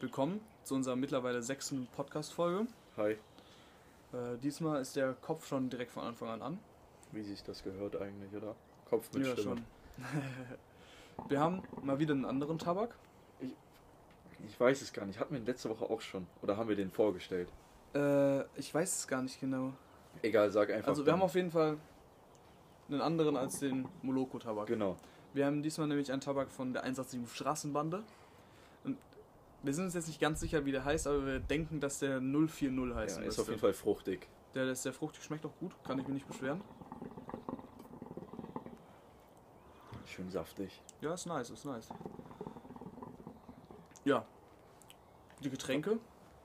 willkommen zu unserer mittlerweile sechsten Podcast-Folge. Hi, Äh, diesmal ist der Kopf schon direkt von Anfang an an. wie sich das gehört eigentlich, oder? Kopf mit ja, Stimme. schon. Wir haben mal wieder einen anderen Tabak. Ich weiß es gar nicht. Hatten wir ihn letzte Woche auch schon? Oder haben wir den vorgestellt? Äh, ich weiß es gar nicht genau. Egal, sag einfach. Also wir haben dann. auf jeden Fall einen anderen als den Moloko-Tabak. Genau. Wir haben diesmal nämlich einen Tabak von der 187 Straßenbande. Wir sind uns jetzt nicht ganz sicher, wie der heißt, aber wir denken, dass der 040 Ja, heißen ist auf jeden Fall fruchtig. Der, der ist sehr fruchtig, schmeckt auch gut, kann ich mich nicht beschweren. Schön saftig. Ja, ist nice, ist nice. Ja. Die Getränke,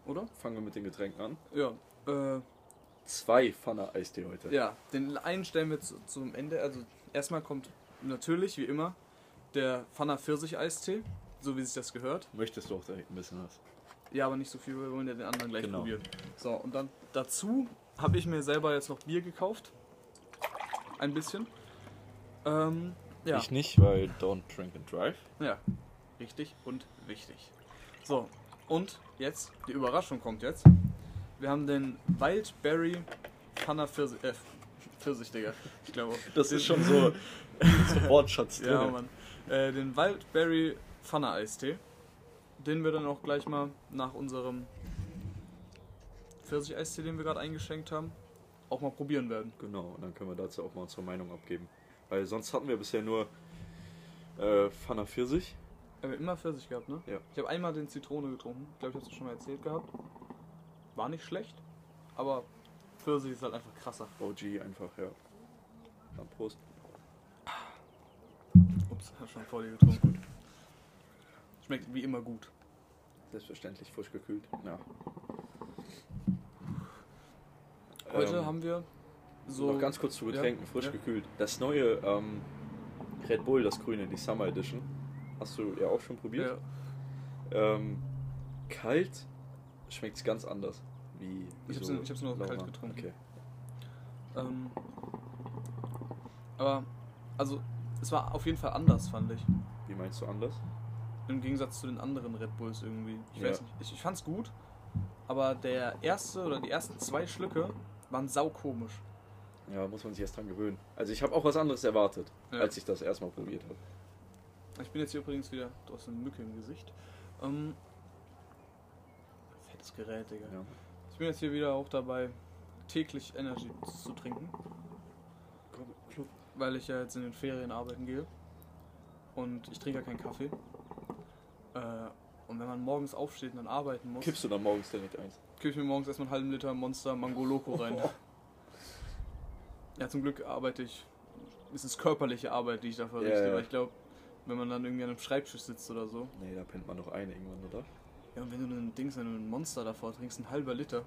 oder? Fangen wir mit den Getränken an. Ja. Äh, Zwei Pfanne Eistee heute. ja, den einen stellen wir zu, zum Ende. Also erstmal kommt natürlich, wie immer, der Pfanner Pfirsich-Eistee, so wie sich das gehört. Möchtest du auch direkt ein bisschen was? Ja, aber nicht so viel, weil wir wollen ja den anderen gleich Genau. probieren. So, und dann dazu habe ich mir selber jetzt noch Bier gekauft. Ein bisschen. Ähm, ja. Ich nicht, weil don't drink and drive. Ja, richtig und wichtig. So, und jetzt, die Überraschung kommt jetzt. Wir haben den Wildberry Pfanner Pfirsich, äh, Pfirsich, Digga. Ich glaube. Das ist schon so, so Wortschatz drin. Ja, Mann. Äh, den Wildberry Pfanner Eistee. Den wir dann auch gleich mal nach unserem Pfirsich-Eistee, den wir gerade eingeschenkt haben, auch mal probieren werden. Genau, und dann können wir dazu auch mal unsere Meinung abgeben. Weil sonst hatten wir bisher nur äh, Pfanne Pfirsich. Wir haben immer Pfirsich gehabt, ne? Ja. Ich habe einmal den Zitrone getrunken. Ich glaube, ich habe es schon mal erzählt gehabt. War nicht schlecht, aber Pfirsich ist halt einfach krasser. OG einfach, ja. Dann Prost. Ups, hab schon vor dir getrunken. Schmeckt wie immer gut. Selbstverständlich frisch gekühlt. Ja. Heute Ähm, haben wir so. Noch ganz kurz zu Ja, Getränken, frisch ja. gekühlt. Das neue ähm, Red Bull, das grüne, die Summer Edition. Hast du ja auch schon probiert? Ja, Ähm, kalt schmeckt es ganz anders. Wie Ich hab's so nur- ich hab's nur kalt getrunken. Okay. ähm, aber, also, es war auf jeden Fall anders, fand ich. Wie meinst du anders? Im Gegensatz zu den anderen Red Bulls irgendwie. Ich Ja. weiß nicht. Ich, ich fand's gut, aber der erste oder die ersten zwei Schlücke waren saukomisch. Ja, muss man sich erst dran gewöhnen. Also ich habe auch was anderes erwartet, Ja. als ich das erstmal probiert habe. Ich bin jetzt hier übrigens wieder. Du hast eine Mücke im Gesicht. Ähm, fettes Gerät, Digga. Ja. Ich bin jetzt hier wieder auch dabei, täglich Energy zu trinken, weil ich ja jetzt in den Ferien arbeiten gehe. Und ich trinke ja keinen Kaffee. Äh, und wenn man morgens aufsteht und dann arbeiten muss, Kippst du dann morgens direkt eins? kippe ich mir morgens erstmal einen halben Liter Monster Mango Loco rein. Ja, zum Glück arbeite ich. Es ist körperliche Arbeit, die ich da verrichte. Ja, ja. Weil ich glaube, wenn man dann irgendwie an einem Schreibtisch sitzt oder so. Nee, da pennt man noch ein irgendwann, oder? Ja, und wenn du ein Dings, wenn du ein Monster davor trinkst, ein halber Liter,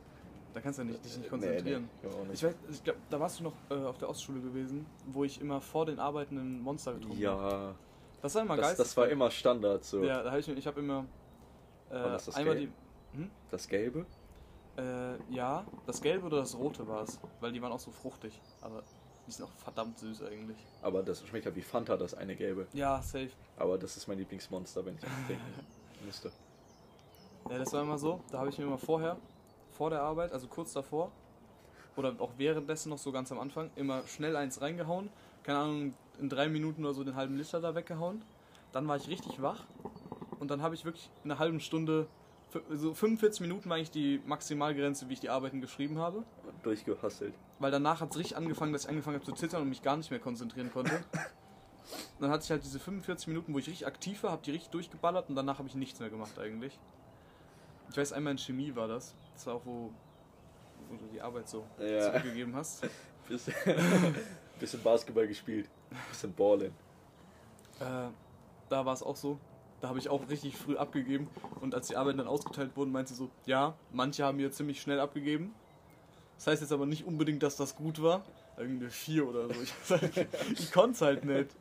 da kannst du ja nicht, dich nicht konzentrieren. Nee, nee, nicht. Ich weiß, ich glaube, da warst du noch äh, auf der Ostschule gewesen, wo ich immer vor den Arbeiten ein Monster getrunken habe. ja, Das war immer geil. das war immer Standard so. Ja, da habe ich, ich habe immer äh, War das das einmal Gelb? die. Das Gelbe? Äh, ja, das Gelbe oder das Rote war es, weil die waren auch so fruchtig. Aber die sind auch verdammt süß eigentlich. Aber das schmeckt ja wie Fanta, das eine Gelbe. Ja, safe. Aber das ist mein Lieblingsmonster, wenn ich das trinken müsste. Ja, das war immer so. Da habe ich mir immer vorher, vor der Arbeit, also kurz davor, oder auch währenddessen noch so ganz am Anfang, immer schnell eins reingehauen. Keine Ahnung, in drei Minuten oder so den halben Liter da weggehauen. Dann war ich richtig wach. Und dann habe ich wirklich in einer halben Stunde, so 45 Minuten war eigentlich die Maximalgrenze, wie ich die Arbeiten geschrieben habe. Durchgehasselt. Weil danach hat es richtig angefangen, dass ich angefangen habe zu zittern und mich gar nicht mehr konzentrieren konnte. Und dann hatte ich halt diese 45 Minuten, wo ich richtig aktiv war, habe die richtig durchgeballert und danach habe ich nichts mehr gemacht eigentlich. Ich weiß, einmal in Chemie war das. Das war auch, wo, wo du die Arbeit so Ja. zurückgegeben hast. Bisschen, bisschen Basketball gespielt. Bisschen Ballen. Äh, da war es auch so. Da habe ich auch richtig früh abgegeben. Und als die Arbeiten dann ausgeteilt wurden, meinte sie so, ja, manche haben hier ziemlich schnell abgegeben. Das heißt jetzt aber nicht unbedingt, dass das gut war. Irgendeine 4 oder so. Ich, ich konnte es halt nicht.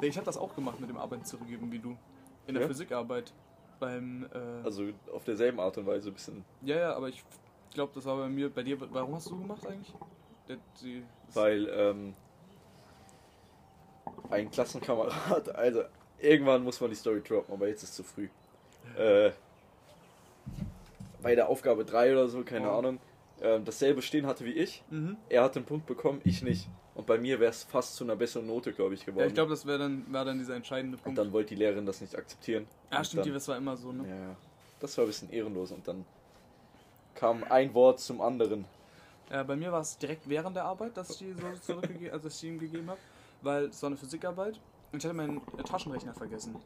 Nee, ich habe das auch gemacht mit dem Arbeiten zurückgeben wie du. In der Ja? Physikarbeit. Beim, äh, Also auf derselben Art und Weise ein bisschen. ja, ja, aber ich glaube, das war bei mir, bei dir, warum hast du gemacht eigentlich? Der, die, Weil ähm, ein Klassenkamerad, also irgendwann muss man die Story droppen, aber jetzt ist zu früh. Äh, bei der Aufgabe 3 oder so, keine Oh. Ahnung, ähm, dasselbe stehen hatte wie ich. Mhm. Er hat den Punkt bekommen, ich nicht. Und bei mir wäre es fast zu einer besseren Note, glaube ich, geworden. Ja, ich glaube, das wäre dann, wär dann dieser entscheidende und Punkt. dann wollte die Lehrerin das nicht akzeptieren. ja, Und stimmt, die, dann, das war immer so, ne? ja, ja. Das war ein bisschen ehrenlos und dann kam ein Wort zum anderen. Ja, bei mir war es direkt während der Arbeit, dass ich die so zurückgegeben, also dass ich die ihm gegeben habe, weil es war eine Physikarbeit und ich hatte meinen äh, Taschenrechner vergessen.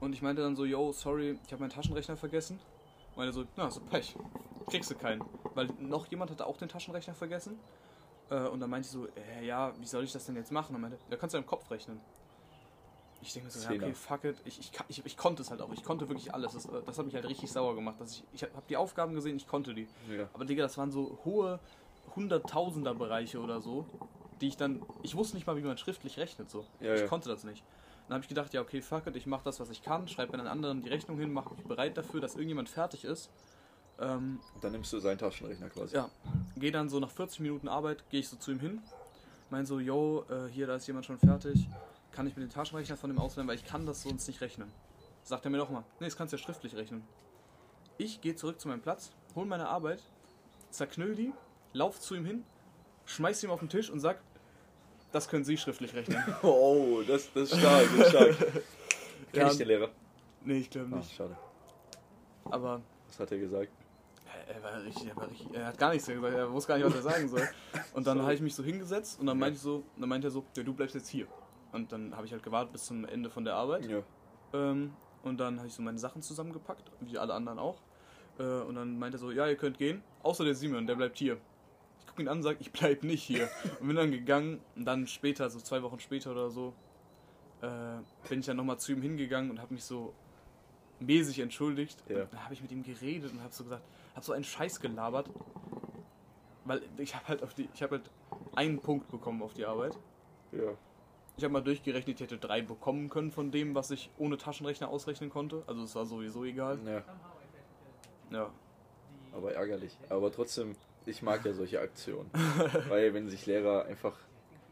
Und ich meinte dann so, yo, sorry, ich habe meinen Taschenrechner vergessen. Meinte so, na, so Pech, kriegst du keinen. Weil noch jemand hatte auch den Taschenrechner vergessen. Äh, und dann meinte ich so, äh, ja, wie soll ich das denn jetzt machen? Und meinte, da kannst du ja im Kopf rechnen. Ich denke mir so, ja, okay, fuck it. Ich, ich, ich, ich konnte es halt auch. Ich konnte wirklich alles. Das, äh, das hat mich halt richtig sauer gemacht. Dass ich ich habe die Aufgaben gesehen, ich konnte die. Ja. Aber Digga, das waren so hohe Hunderttausender Bereiche oder so, die ich dann. Ich wusste nicht mal, wie man schriftlich rechnet so. Ja, ich ja. konnte das nicht. Dann habe ich gedacht, ja, okay, fuck it, ich mache das, was ich kann, schreibe einen anderen die Rechnung hin, mache mich bereit dafür, dass irgendjemand fertig ist. Ähm, dann nimmst du seinen Taschenrechner quasi. ja, gehe dann so nach 40 Minuten Arbeit, gehe ich so zu ihm hin, mein so, yo, äh, hier, da ist jemand schon fertig, kann ich mir den Taschenrechner von dem ausleihen, weil ich kann das sonst nicht rechnen. Sagt er mir doch mal, nee, das kannst du ja schriftlich rechnen. Ich gehe zurück zu meinem Platz, hol meine Arbeit, zerknüll die, lauf zu ihm hin, schmeiß ihm auf den Tisch und sag, das können Sie schriftlich rechnen. Oh, das, das ist stark, das ist stark. Kenn Ja. ich den Lehrer? nee, ich glaube Ach, nicht. schade. Aber Was hat er gesagt? Er war richtig, er war richtig, er hat gar nichts gesagt, er wusste gar nicht, was er sagen soll. Und dann Sorry. habe ich mich so hingesetzt und dann meinte ich so, dann meinte er so, ja, du bleibst jetzt hier. Und dann habe ich halt gewartet bis zum Ende von der Arbeit. Ja. Ähm, und dann habe ich so meine Sachen zusammengepackt, wie alle anderen auch. Äh, und dann meinte er so, ja, ihr könnt gehen, außer der Simon, der bleibt hier. Gucke ihn an und sage, ich bleib nicht hier. Und bin dann gegangen und dann später, so zwei Wochen später oder so, äh, bin ich dann nochmal zu ihm hingegangen und habe mich so mäßig entschuldigt. Ja. Und dann habe ich mit ihm geredet und habe so gesagt, habe so einen Scheiß gelabert. Weil ich habe halt auf die, ich habe halt einen Punkt bekommen auf die Arbeit. Ja. Ich habe mal durchgerechnet, ich hätte drei bekommen können von dem, was ich ohne Taschenrechner ausrechnen konnte. Also es war sowieso egal. ja. Ja. Aber ärgerlich. Aber trotzdem, ich mag ja solche Aktionen. Weil wenn sich Lehrer einfach,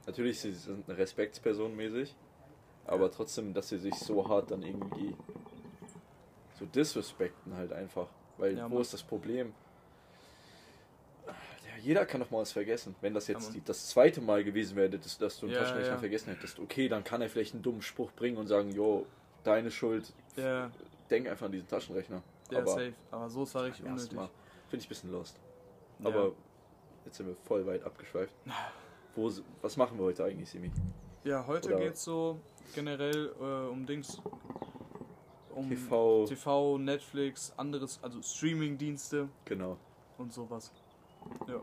natürlich sie sind eine Respektsperson mäßig, aber trotzdem, dass sie sich so hart dann irgendwie so disrespekten halt einfach. Weil Ja, wo Mann. ist das Problem? Ja, jeder kann doch mal was vergessen. Wenn das Ja, jetzt Mann. die, das zweite Mal gewesen wäre, dass, dass du einen Ja, Taschenrechner ja. vergessen hättest, okay, dann kann er vielleicht einen dummen Spruch bringen und sagen, jo, deine Schuld, Ja, denk einfach an diesen Taschenrechner. ja aber safe. Aber so ist war richtig unnötig. Finde ich ein bisschen lost. Ja. Aber jetzt sind wir voll weit abgeschweift. Wo, s- was machen wir heute eigentlich, Simi? Ja, heute Oder- geht's so generell äh, um Dings. Um TV. TV, Netflix, anderes, also Streaming-Dienste Genau. und sowas. Ja.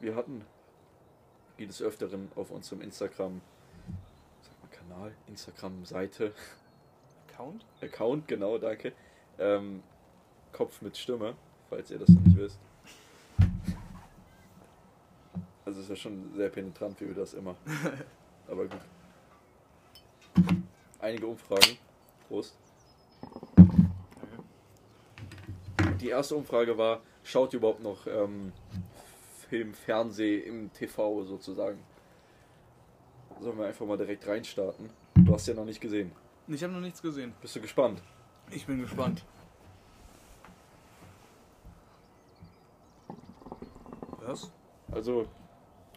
Wir hatten wie des Öfteren auf unserem Instagram, sag mal Kanal, Instagram-Seite, Account? Account, genau, danke. Ähm, Kopf mit Stimme, falls ihr das noch nicht wisst. Also ist ja schon sehr penetrant, wie wir das immer. Aber gut. Einige Umfragen. Prost. Die erste Umfrage war, schaut ihr überhaupt noch ähm, Film, Fernseh im TV sozusagen? Sollen wir einfach mal direkt reinstarten? Du hast ja noch nicht gesehen. Ich habe noch nichts gesehen. Bist du gespannt? Ich bin gespannt. Was? Also,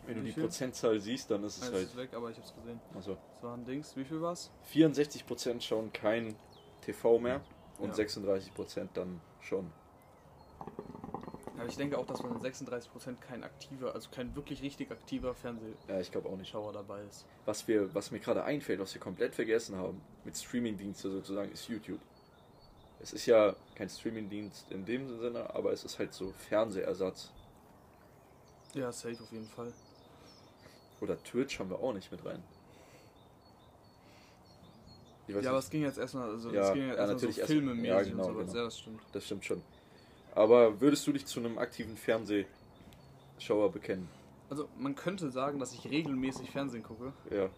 wenn du die viel? Prozentzahl siehst, dann ist es Eins halt. ist weg, aber ich hab's gesehen. Also, Das war ein Dings. Wie viel war's? 64% schauen kein TV mehr und Ja. 36% dann schon. Aber ich denke auch, dass von den 36% kein aktiver, also kein wirklich richtig aktiver Fernsehschauer Ja, ich glaube auch nicht. dabei ist. Was, wir, was mir gerade einfällt, was wir komplett vergessen haben, mit Streamingdienste sozusagen, ist YouTube. Es ist ja kein Streamingdienst in dem Sinne, aber es ist halt so Fernsehersatz. Ja, safe auf jeden Fall. Oder Twitch haben wir auch nicht mit rein. Ja, aber es ging jetzt erstmal, also Ja, es ging jetzt ja, erstmal natürlich so erst- filmemäßig ja, genau, und sowas. genau. Ja, das stimmt. das stimmt schon. Aber würdest du dich zu einem aktiven Fernsehschauer bekennen? Also man könnte sagen, dass ich regelmäßig Fernsehen gucke, Ja.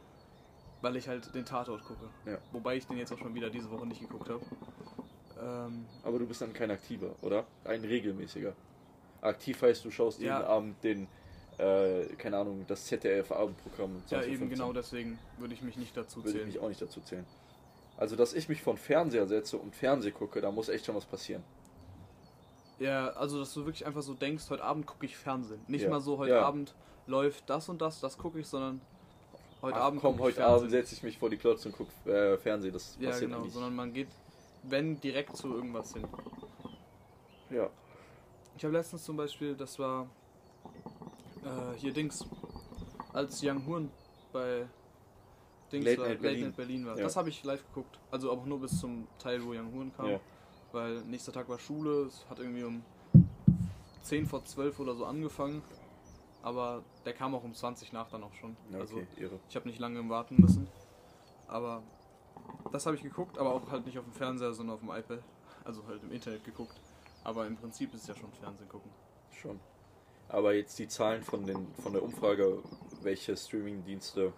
weil ich halt den Tatort gucke. Ja. Wobei ich den jetzt auch schon wieder diese Woche nicht geguckt habe. Ähm, Aber du bist dann kein aktiver, oder? Ein regelmäßiger. Aktiv heißt, du schaust jeden Abend den, äh, keine Ahnung, das ZDF-Abendprogramm. ja, eben 2015. genau deswegen würde ich mich nicht dazu Würde ich zählen. mich auch nicht dazu zählen. Also, dass ich mich von Fernseher setze und Fernseh gucke, da muss echt schon was passieren. Ja, also dass du wirklich einfach so denkst, heute Abend gucke ich Fernsehen. Nicht Ja. mal so, heute Ja. Abend läuft das und das, das gucke ich, sondern heute Ach, Abend komm, heute Abend Fernsehen. setze ich mich vor die Klotze und guck äh, Fernsehen. Das Ja, passiert genau, eigentlich. sondern man geht, wenn, direkt zu irgendwas hin. Ja. Ich habe letztens zum Beispiel, das war äh, hier Dings, als Young Horn bei Dings Late war, Night Late Berlin. Night Berlin war. Ja. Das habe ich live geguckt. Also aber nur bis zum Teil, wo Young Horn kam. Ja. Weil nächster Tag war Schule, es hat irgendwie um 10 vor 12 oder so angefangen. Aber der kam auch um 20 nach dann auch schon. Ja, Also okay, irre. ich habe nicht lange warten müssen. Aber das habe ich geguckt, aber auch halt nicht auf dem Fernseher, sondern auf dem iPad. Also halt im Internet geguckt. Aber im Prinzip ist es ja schon Fernsehen gucken. Schon. Aber jetzt die Zahlen von, den, von der Umfrage, welche Streaming-Dienste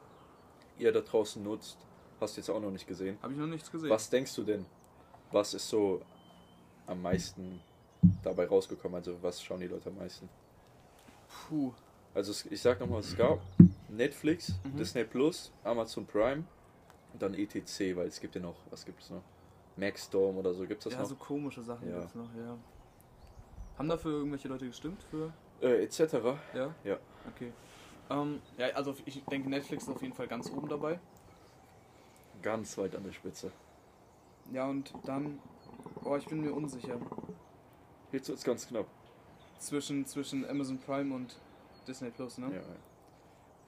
ihr da draußen nutzt, hast du jetzt auch noch nicht gesehen. Habe ich noch nichts gesehen. Was denkst du denn? Was ist so am meisten dabei rausgekommen? Also was schauen die Leute am meisten? Puh. Also es, ich sag nochmal, es gab Netflix, Mhm. Disney Plus, Amazon Prime und dann ETC, weil es gibt ja noch, was gibt es noch? Maxstorm oder so, gibt es das ja, noch? so komische Sachen Ja. gibt's noch, ja. Haben dafür irgendwelche Leute gestimmt für? Äh, etc. Ja? Ja. Okay. Ähm, ja, also ich denke Netflix ist auf jeden Fall ganz oben dabei. Ganz weit an der Spitze. Ja, und dann, oh, ich bin mir unsicher. Jetzt wird's ganz knapp. Zwischen, zwischen Amazon Prime und Disney Plus, ne?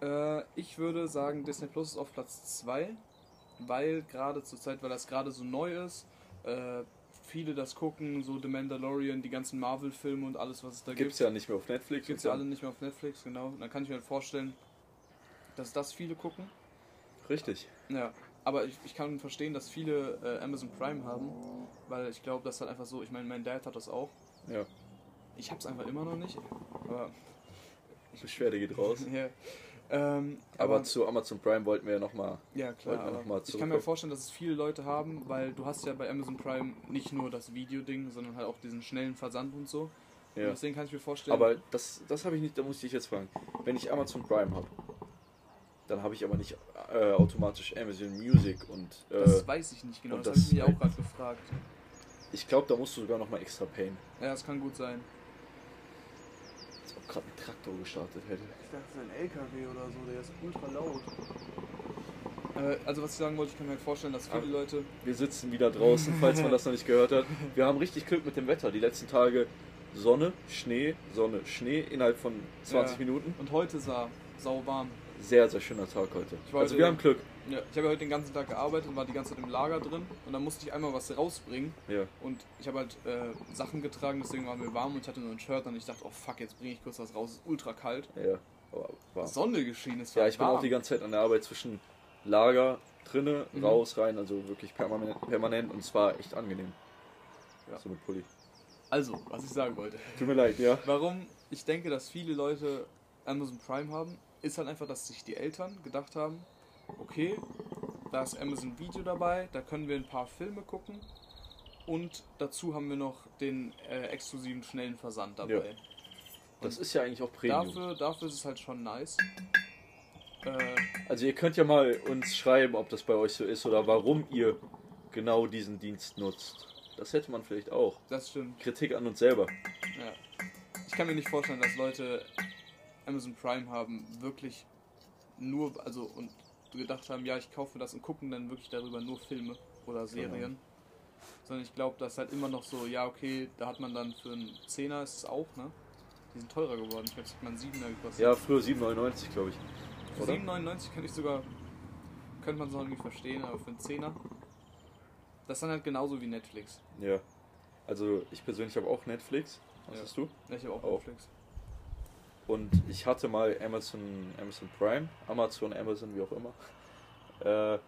Ja. Äh, ich würde sagen, Disney Plus ist auf Platz 2, weil gerade zur Zeit, weil das gerade so neu ist, äh, viele das gucken, so The Mandalorian, die ganzen Marvel-Filme und alles, was es da gibt. Gibt's ja nicht mehr auf Netflix. Gibt's ja alle nicht mehr auf Netflix, genau. Und dann kann ich mir halt vorstellen, dass das viele gucken. Richtig. Ja, aber ich, ich kann verstehen, dass viele äh, Amazon Prime haben, weil ich glaube, das ist halt einfach so, ich meine, mein Dad hat das auch. Ja. Ich hab's einfach immer noch nicht, aber Beschwerde geht raus. ja. Ähm, Aber zu Amazon Prime wollten wir ja nochmal. Ja, klar. Aber noch mal ich kann mir vorstellen, dass es viele Leute haben, weil du hast ja bei Amazon Prime nicht nur das Videoding, sondern halt auch diesen schnellen Versand und so. Und Ja. deswegen kann ich mir vorstellen. Aber das, das habe ich nicht, da muss ich dich jetzt fragen. Wenn ich Amazon Prime habe, dann habe ich aber nicht äh, automatisch Amazon Music und äh, das weiß ich nicht genau. und Das, das habe ich mich auch gerade gefragt. ich glaube, da musst du sogar nochmal extra payen. Ja, das kann gut sein. Gerade ein Traktor gestartet hätte. Ich dachte, es ist ein LKW oder so, der ist ultra laut. Äh, also, was ich sagen wollte, ich kann mir halt vorstellen, dass viele Ah. Leute. Wir sitzen wieder draußen, falls man das noch nicht gehört hat. Wir haben richtig Glück mit dem Wetter. Die letzten Tage Sonne, Schnee, Sonne, Schnee innerhalb von 20 Ja. Minuten. Und heute sah sau warm. Sehr, sehr schöner Tag heute. Also wir haben Glück. Ja, ich habe ja heute den ganzen Tag gearbeitet und war die ganze Zeit im Lager drin. Und dann musste ich einmal was rausbringen. Ja. Und ich habe halt äh, Sachen getragen, deswegen war mir warm und ich hatte nur ein Shirt und ich dachte, oh fuck, jetzt bringe ich kurz was raus, es ist ultra kalt. Ja. Aber war. Sonne geschienen, es war Ja, ich bin warm. auch die ganze Zeit an der Arbeit zwischen Lager, drinne, Mhm. raus, rein, also wirklich permanent, permanent und es war echt angenehm. Ja. So mit Pulli. Also, was ich sagen wollte. Tut mir leid, ja. Warum ich denke, dass viele Leute Amazon Prime haben, ist halt einfach, dass sich die Eltern gedacht haben, okay, da ist Amazon Video dabei, da können wir ein paar Filme gucken und dazu haben wir noch den äh, exklusiven schnellen Versand dabei. Ja. Das ist ja eigentlich auch Premium. Dafür, dafür ist es halt schon nice. Äh, Also ihr könnt ja mal uns schreiben, ob das bei euch so ist oder warum ihr genau diesen Dienst nutzt. Das hätte man vielleicht auch. das stimmt. Kritik an uns selber. Ja. Ich kann mir nicht vorstellen, dass Leute Amazon Prime haben, wirklich nur, also und gedacht haben, ja, ich kaufe das und gucken dann wirklich darüber nur Filme oder Serien. Sondern ich glaube, das ist halt immer noch so, ja, okay, da hat man dann für einen Zehner ist es auch, ne? Die sind teurer geworden. Ich glaube, man 7er gekostet. Ja, früher 7,99 glaube ich. für oder? 7,99 könnte ich sogar, könnte man es noch irgendwie verstehen, aber für einen Zehner. Das ist dann halt genauso wie Netflix. Ja. Also ich persönlich habe auch Netflix. Was Ja. hast du? Ja, ich habe auch Auch. Netflix. Und ich hatte mal Amazon, Amazon Prime, Amazon, Amazon, wie auch immer. Äh,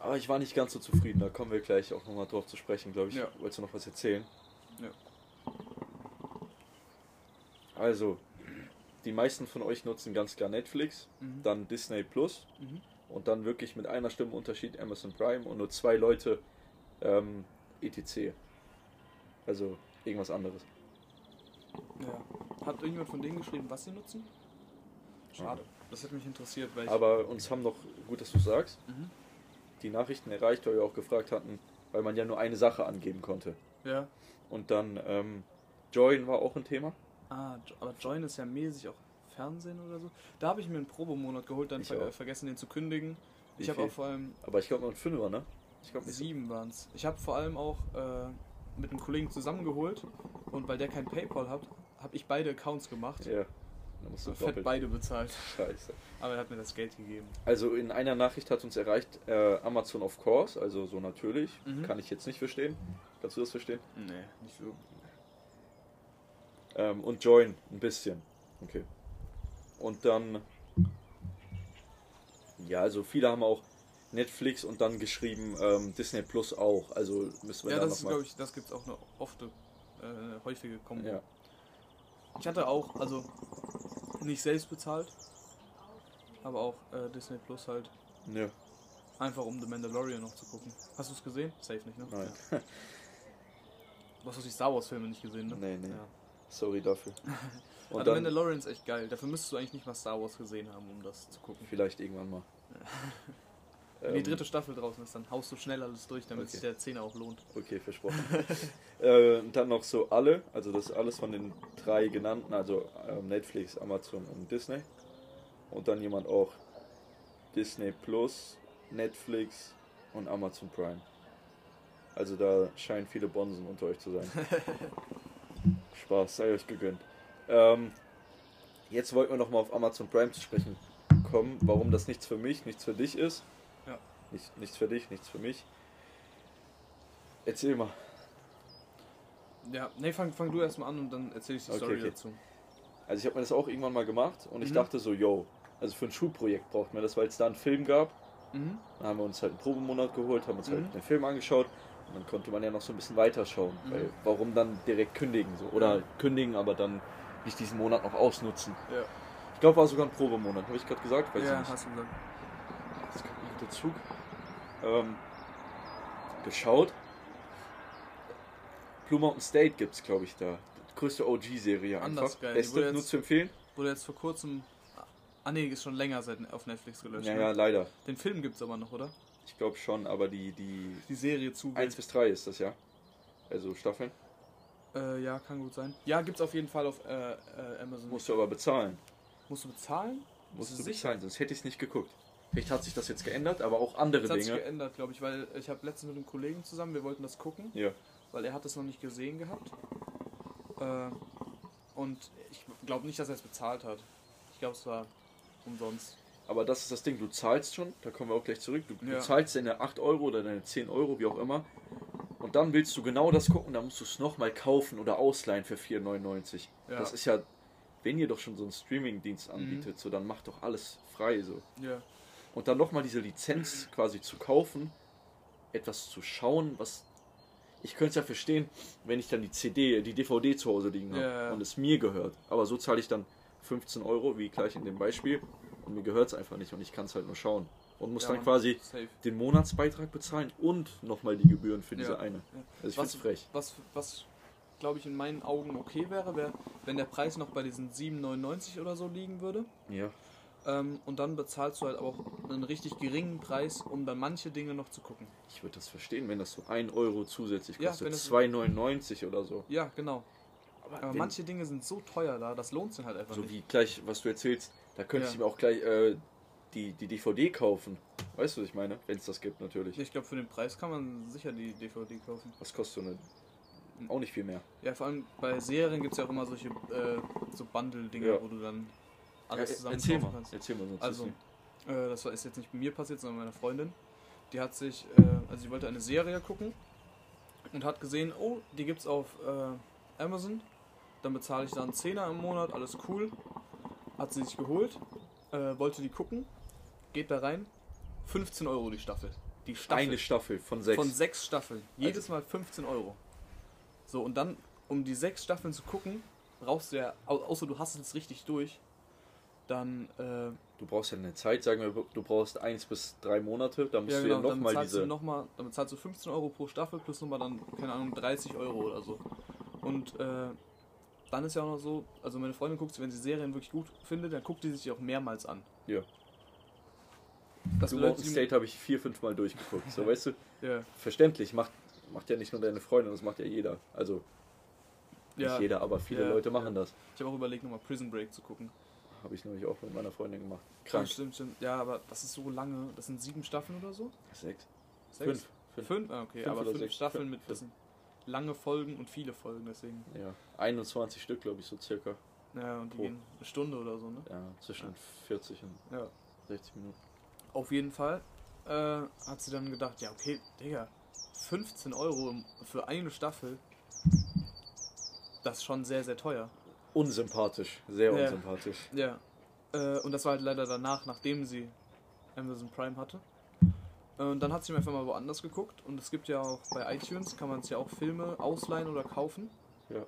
aber ich war nicht ganz so zufrieden. Da kommen wir gleich auch nochmal drauf zu sprechen, glaube ich. Ja. Wolltest du noch was erzählen? Ja. Also, die meisten von euch nutzen ganz klar Netflix, Mhm. dann Disney Plus Mhm. und dann wirklich mit einer Stimme Unterschied Amazon Prime und nur zwei Leute ähm, ETC. Also irgendwas anderes. Ja. Hat irgendjemand von denen geschrieben, was sie nutzen? Schade. Das hätte mich interessiert, weil ich. Aber uns haben noch, gut, dass du sagst, Mhm. die Nachrichten erreicht, weil wir auch gefragt hatten, weil man ja nur eine Sache angeben konnte. Ja. Und dann ähm, Join war auch ein Thema. Ah, aber Join ist ja mäßig auch Fernsehen oder so. Da habe ich mir einen Probemonat geholt, dann Ich ver auch. vergessen den zu kündigen. Wie Ich habe auch vor allem Aber ich glaube noch ein Fünfer, ne? Ich glaube so- sieben waren es. Ich habe vor allem auch äh, mit einem Kollegen zusammengeholt und weil der kein PayPal hat, habe ich beide Accounts gemacht. Ja. Da musst du fett doppelt. beide bezahlt. Scheiße. Aber er hat mir das Geld gegeben. Also in einer Nachricht hat uns erreicht, äh, Amazon of course, also so natürlich. Mhm. Kann ich jetzt nicht verstehen. Kannst du das verstehen? Nee, nicht so. Ähm, und Join ein bisschen. Okay. Und dann. Ja, also viele haben auch Netflix und dann geschrieben ähm, Disney Plus auch. Also müssen wir Ja, da das ist, glaube ich, das gibt es auch eine oft, äh, häufige Kombo. Ja. Ich hatte auch, also nicht selbst bezahlt, aber auch äh, Disney Plus halt. ja. Einfach um The Mandalorian noch zu gucken. Hast du es gesehen? Safe nicht, ne? Nein. Ja. Du hast die Star Wars Filme nicht gesehen, ne? Nee, nee. Ja. Sorry dafür. Aber Und The Mandalorian ist echt geil. Dafür müsstest du eigentlich nicht mal Star Wars gesehen haben, um das zu gucken. vielleicht irgendwann mal. Wenn die Ähm, dritte Staffel draußen ist, dann haust du schnell alles durch, damit Okay. sich der Zehner auch lohnt. Okay, versprochen. äh, dann noch so alle, also das ist alles von den drei genannten, also ähm, Netflix, Amazon und Disney. Und dann jemand auch Disney Plus, Netflix und Amazon Prime. Also da scheinen viele Bonsen unter euch zu sein. Spaß, sei euch gegönnt. Ähm, jetzt wollten wir nochmal auf Amazon Prime zu sprechen kommen, warum das nichts für mich, nichts für dich ist. Nicht, nichts für dich, nichts für mich. Erzähl mal. Ja, nee, fang, fang du erstmal an und dann erzähle ich die Okay, Story okay. dazu. Also ich habe mir das auch irgendwann mal gemacht und ich Mhm. dachte so, yo, also für ein Schulprojekt braucht man das, weil es da einen Film gab. Mhm. Dann haben wir uns halt einen Probemonat geholt, haben uns Mhm. halt den Film angeschaut und dann konnte man ja noch so ein bisschen weiterschauen. Mhm. Weil warum dann direkt kündigen so? Oder Ja. kündigen, aber dann nicht diesen Monat noch ausnutzen. Ja, Ich glaube, war sogar ein Probemonat, habe ich gerade gesagt? Weiß ich ja nicht. hast du gesagt. Das kommt der Zug. Ähm, geschaut. Blue Mountain State gibt's, glaube ich, da. Die größte OG-Serie einfach. Anders geil. Beste, wurde nur jetzt- zu empfehlen. Wurde jetzt vor kurzem. Ah nee, ist schon länger seit auf Netflix gelöscht. Ja, ne? ja, leider. Den Film gibt's aber noch, oder? Ich glaube schon, aber die, die Die Serie zu. 1 bis 3 ist das, ja? Also Staffeln. Äh, ja, kann gut sein. Ja, gibt's auf jeden Fall auf äh, äh, Amazon. Musst du aber bezahlen. Musst du bezahlen? Musst du du sicher? bezahlen, sonst hätte ich es nicht geguckt. Vielleicht hat sich das jetzt geändert, aber auch andere Das hat sich Dinge. geändert, glaube ich, weil ich habe letztens mit einem Kollegen zusammen, wir wollten das gucken, Ja. weil er hat es noch nicht gesehen gehabt. Äh, und ich glaube nicht, dass er es bezahlt hat. Ich glaube, es war umsonst. Aber das ist das Ding, du zahlst schon, da kommen wir auch gleich zurück. Du, Ja. du zahlst deine 8 Euro oder deine 10 Euro, wie auch immer. Und dann willst du genau das gucken, dann musst du es nochmal kaufen oder ausleihen für 4,99. Ja. Das ist ja, wenn ihr doch schon so einen Streaming-Dienst Mhm. anbietet, so dann macht doch alles frei so. Ja. Und dann nochmal diese Lizenz quasi zu kaufen, etwas zu schauen, was. Ich könnte es ja verstehen, wenn ich dann die CD, die DVD zu Hause liegen habe Ja, ja. und es mir gehört. Aber so zahle ich dann 15 Euro, wie gleich in dem Beispiel, und mir gehört es einfach nicht und ich kann es halt nur schauen. Und muss Ja, dann quasi Safe. den Monatsbeitrag bezahlen und nochmal die Gebühren für diese eine. Also ich Was- find's frech. Was, was glaube ich in meinen Augen okay wäre, wäre, wenn der Preis noch bei diesen 7,99 oder so liegen würde. Ja. Ähm, und dann bezahlst du halt auch einen richtig geringen Preis, um dann manche Dinge noch zu gucken. Ich würde das verstehen, wenn das so 1 Euro zusätzlich Ja, kostet. wenn es- 2,99 oder so. Ja, genau. Aber wenn- manche Dinge sind so teuer da, das lohnt sich halt einfach So nicht. wie gleich, was du erzählst, da könnte Ja. ich mir auch gleich äh, die, die DVD kaufen. Weißt du, was ich meine? Wenn es das gibt, natürlich. Ich glaube, für den Preis kann man sicher die DVD kaufen. Was kostet so eine? Auch nicht viel mehr. Ja, vor allem bei Serien gibt es ja auch immer solche äh, so Bundle-Dinge, Ja. wo du dann alles Ja, zusammen erzähl mal. kannst. Erzähl mal sonst. Also, äh, das war, ist jetzt nicht bei mir passiert, sondern meiner Freundin. Die hat sich, äh, also sie wollte eine Serie gucken und hat gesehen, oh, die gibt's auf äh, Amazon. Dann bezahle ich da einen Zehner im Monat, alles cool. Hat sie sich geholt, äh, wollte die gucken, geht da rein, 15 Euro die Staffel. Die Staffel eine Staffel von sechs. von sechs Staffeln. Jedes Mal 15 Euro. So, und dann, um die sechs Staffeln zu gucken, brauchst du ja, au- außer du hast es richtig durch, dann äh, du brauchst ja eine Zeit, sagen wir, du brauchst eins bis drei Monate, da musst Ja, du genau, ja dann nochmal diese. du noch mal, dann bezahlst du 15 Euro pro Staffel plus nochmal dann, keine Ahnung, 30 Euro oder so. Und äh, dann ist ja auch noch so, also meine Freundin guckt, sie, wenn sie Serien wirklich gut findet, dann guckt die sich die auch mehrmals an. Ja. Das Mountain sie- State habe ich vier, fünf Mal durchgeguckt. So, weißt du, ja, verständlich, macht, macht ja nicht nur deine Freundin, das macht ja jeder. Also nicht jeder, aber viele Ja. Leute machen das. Ich habe auch überlegt, nochmal Prison Break zu gucken. Habe ich nämlich auch mit meiner Freundin gemacht. Ja, Krank. stimmt, stimmt. Ja, aber das ist so lange. Das sind sieben Staffeln oder so? Sechs. Sechs? Fünf. Fünf. Fünf? Ah, okay, Fünf aber fünf sechs. Staffeln mit Fünf. lange Folgen und viele Folgen, deswegen. Ja. 21 Stück, glaube ich, so circa. Ja, und die Pro. gehen eine Stunde oder so, ne? Ja, zwischen 40 und Ja. 60 Minuten. Auf jeden Fall äh, hat sie dann gedacht, ja, okay, Digga, 15 Euro für eine Staffel, das ist schon sehr, sehr teuer. Unsympathisch. Sehr Ja. unsympathisch. Ja. Äh, und das war halt leider danach, nachdem sie Amazon Prime hatte. Äh, Und dann hat sie mir einfach mal woanders geguckt. Und es gibt ja auch bei iTunes, kann man sich ja auch Filme ausleihen oder kaufen. Ja.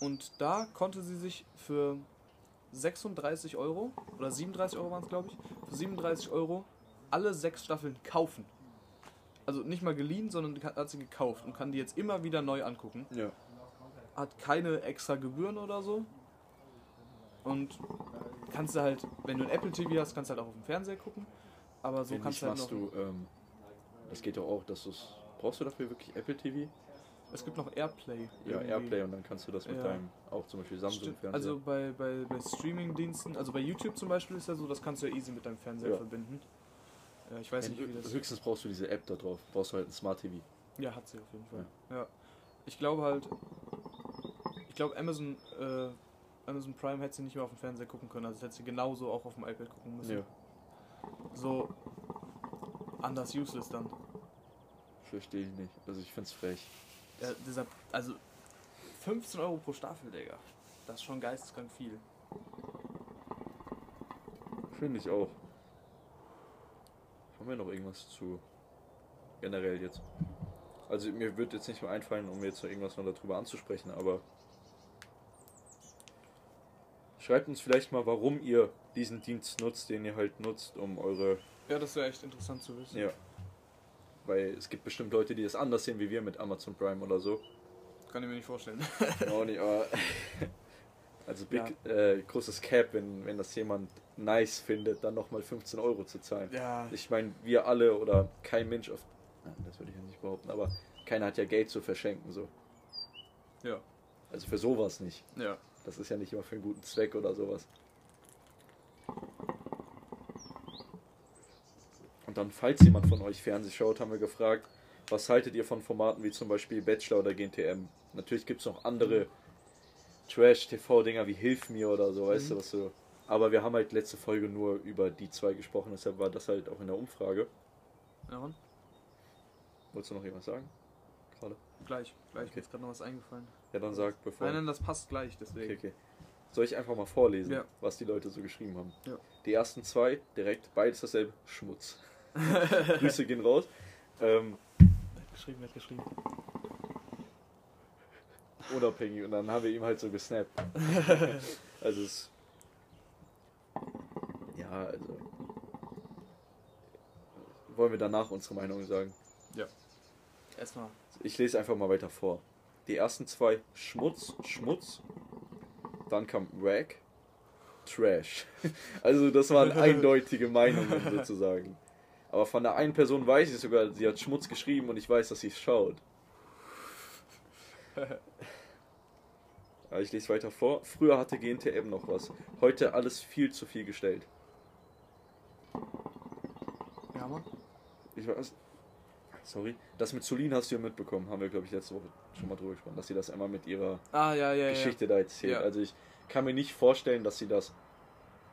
Und da konnte sie sich für 36 Euro oder 37 Euro waren es, glaube ich, für 37 Euro alle sechs Staffeln kaufen. Also nicht mal geliehen, sondern hat sie gekauft und kann die jetzt immer wieder neu angucken. Ja. Hat keine extra Gebühren oder so. Und kannst du halt, wenn du ein Apple TV hast, kannst du halt auch auf dem Fernseher gucken. Aber so Wenn kannst du halt noch. du, ähm, das geht doch auch, dass du es, brauchst du dafür wirklich Apple TV? Es gibt noch Airplay. Ja, irgendwie. Airplay und dann kannst du das mit Ja. deinem, auch zum Beispiel Samsung Stimmt. Fernseher. Also bei, bei, bei Streaming-Diensten, also bei YouTube zum Beispiel ist ja so, das kannst du ja easy mit deinem Fernseher Ja. verbinden. Ja, ich weiß nicht, wie das. Höchstens brauchst du diese App da drauf. Brauchst du halt ein Smart TV. Ja, hat sie auf jeden Fall. Ja. Ich glaube halt, ich glaube Amazon, äh, Amazon Prime hätte sie nicht mehr auf dem Fernseher gucken können, also hätte sie genauso auch auf dem iPad gucken müssen. Ja. So anders useless dann. Verstehe ich nicht. Also ich find's frech. Ja, deshalb, also 15 Euro pro Staffel, Digga. Das ist schon geisteskrank viel. Finde ich auch. Haben wir noch irgendwas zu generell jetzt? Also mir wird jetzt nicht mehr einfallen, um jetzt noch irgendwas noch darüber anzusprechen, aber schreibt uns vielleicht mal, warum ihr diesen Dienst nutzt, den ihr halt nutzt, um eure Ja, das wäre echt interessant zu wissen. ja, weil es gibt bestimmt Leute, die das anders sehen wie wir mit Amazon Prime oder so. Kann ich mir nicht vorstellen. Auch nicht, aber also big, äh, großes Cap, wenn, wenn das jemand nice findet, dann nochmal 15 Euro zu zahlen. ja, Ich meine, wir alle oder kein Mensch auf. Nein, das würde ich ja nicht behaupten, aber keiner hat ja Geld zu verschenken, so. ja, Also für sowas nicht. ja. Das ist ja nicht immer für einen guten Zweck oder sowas. Und dann, falls jemand von euch Fernseh schaut, haben wir gefragt, was haltet ihr von Formaten wie zum Beispiel Bachelor oder GNTM? Natürlich gibt es noch andere Trash-TV-Dinger wie Hilf mir oder so, weißt Mhm. du, was so. Aber wir haben halt letzte Folge nur über die zwei gesprochen, deshalb war das halt auch in der Umfrage. Und? Wolltest du noch irgendwas sagen? Gerade? Gleich, gleich. Okay. Mir ist gerade noch was eingefallen. Ja, dann sag, bevor. Nein, nein, das passt gleich, deswegen. Okay, okay. Soll ich einfach mal vorlesen, Ja. was die Leute so geschrieben haben? Ja. Die ersten zwei, direkt, beides dasselbe, Schmutz. Grüße gehen raus. Ähm, geschrieben, wird geschrieben. unabhängig und dann haben wir ihm halt so gesnappt. also es. Ja, also. Wollen wir danach unsere Meinung sagen? Erstmal. Ich lese einfach mal weiter vor. Die ersten zwei Schmutz, Schmutz. Dann kam Rag, Trash. Also das waren eindeutige Meinungen sozusagen. Aber von der einen Person weiß ich sogar, sie hat Schmutz geschrieben und ich weiß, dass sie es schaut. Aber ich lese weiter vor. Früher hatte GNTM noch was. Heute alles viel zu viel gestellt. Ja, Mann. Ich weiß. Sorry. Das mit Solin hast du ja mitbekommen, haben wir, glaube ich, letzte Woche schon mal drüber gesprochen, dass sie das einmal mit ihrer Ah, ja, ja, Geschichte da erzählt. Ja. Also ich kann mir nicht vorstellen, dass sie das.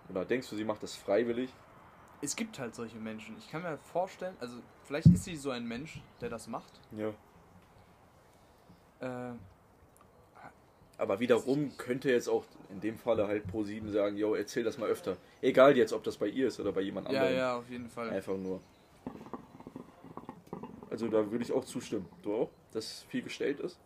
Oder denkst du, sie macht das freiwillig? ja. Es gibt halt solche Menschen. Ich kann mir vorstellen, also vielleicht ist sie so ein Mensch, der das macht. Ja. Äh, Aber wiederum könnte jetzt auch in dem Falle halt Pro7 sagen, yo, erzähl das mal öfter. Egal jetzt, ob das bei ihr ist oder bei jemand ja, anderem. ja, auf jeden Fall. Einfach nur. Also da würde ich auch zustimmen. Du auch? Dass viel gestellt ist?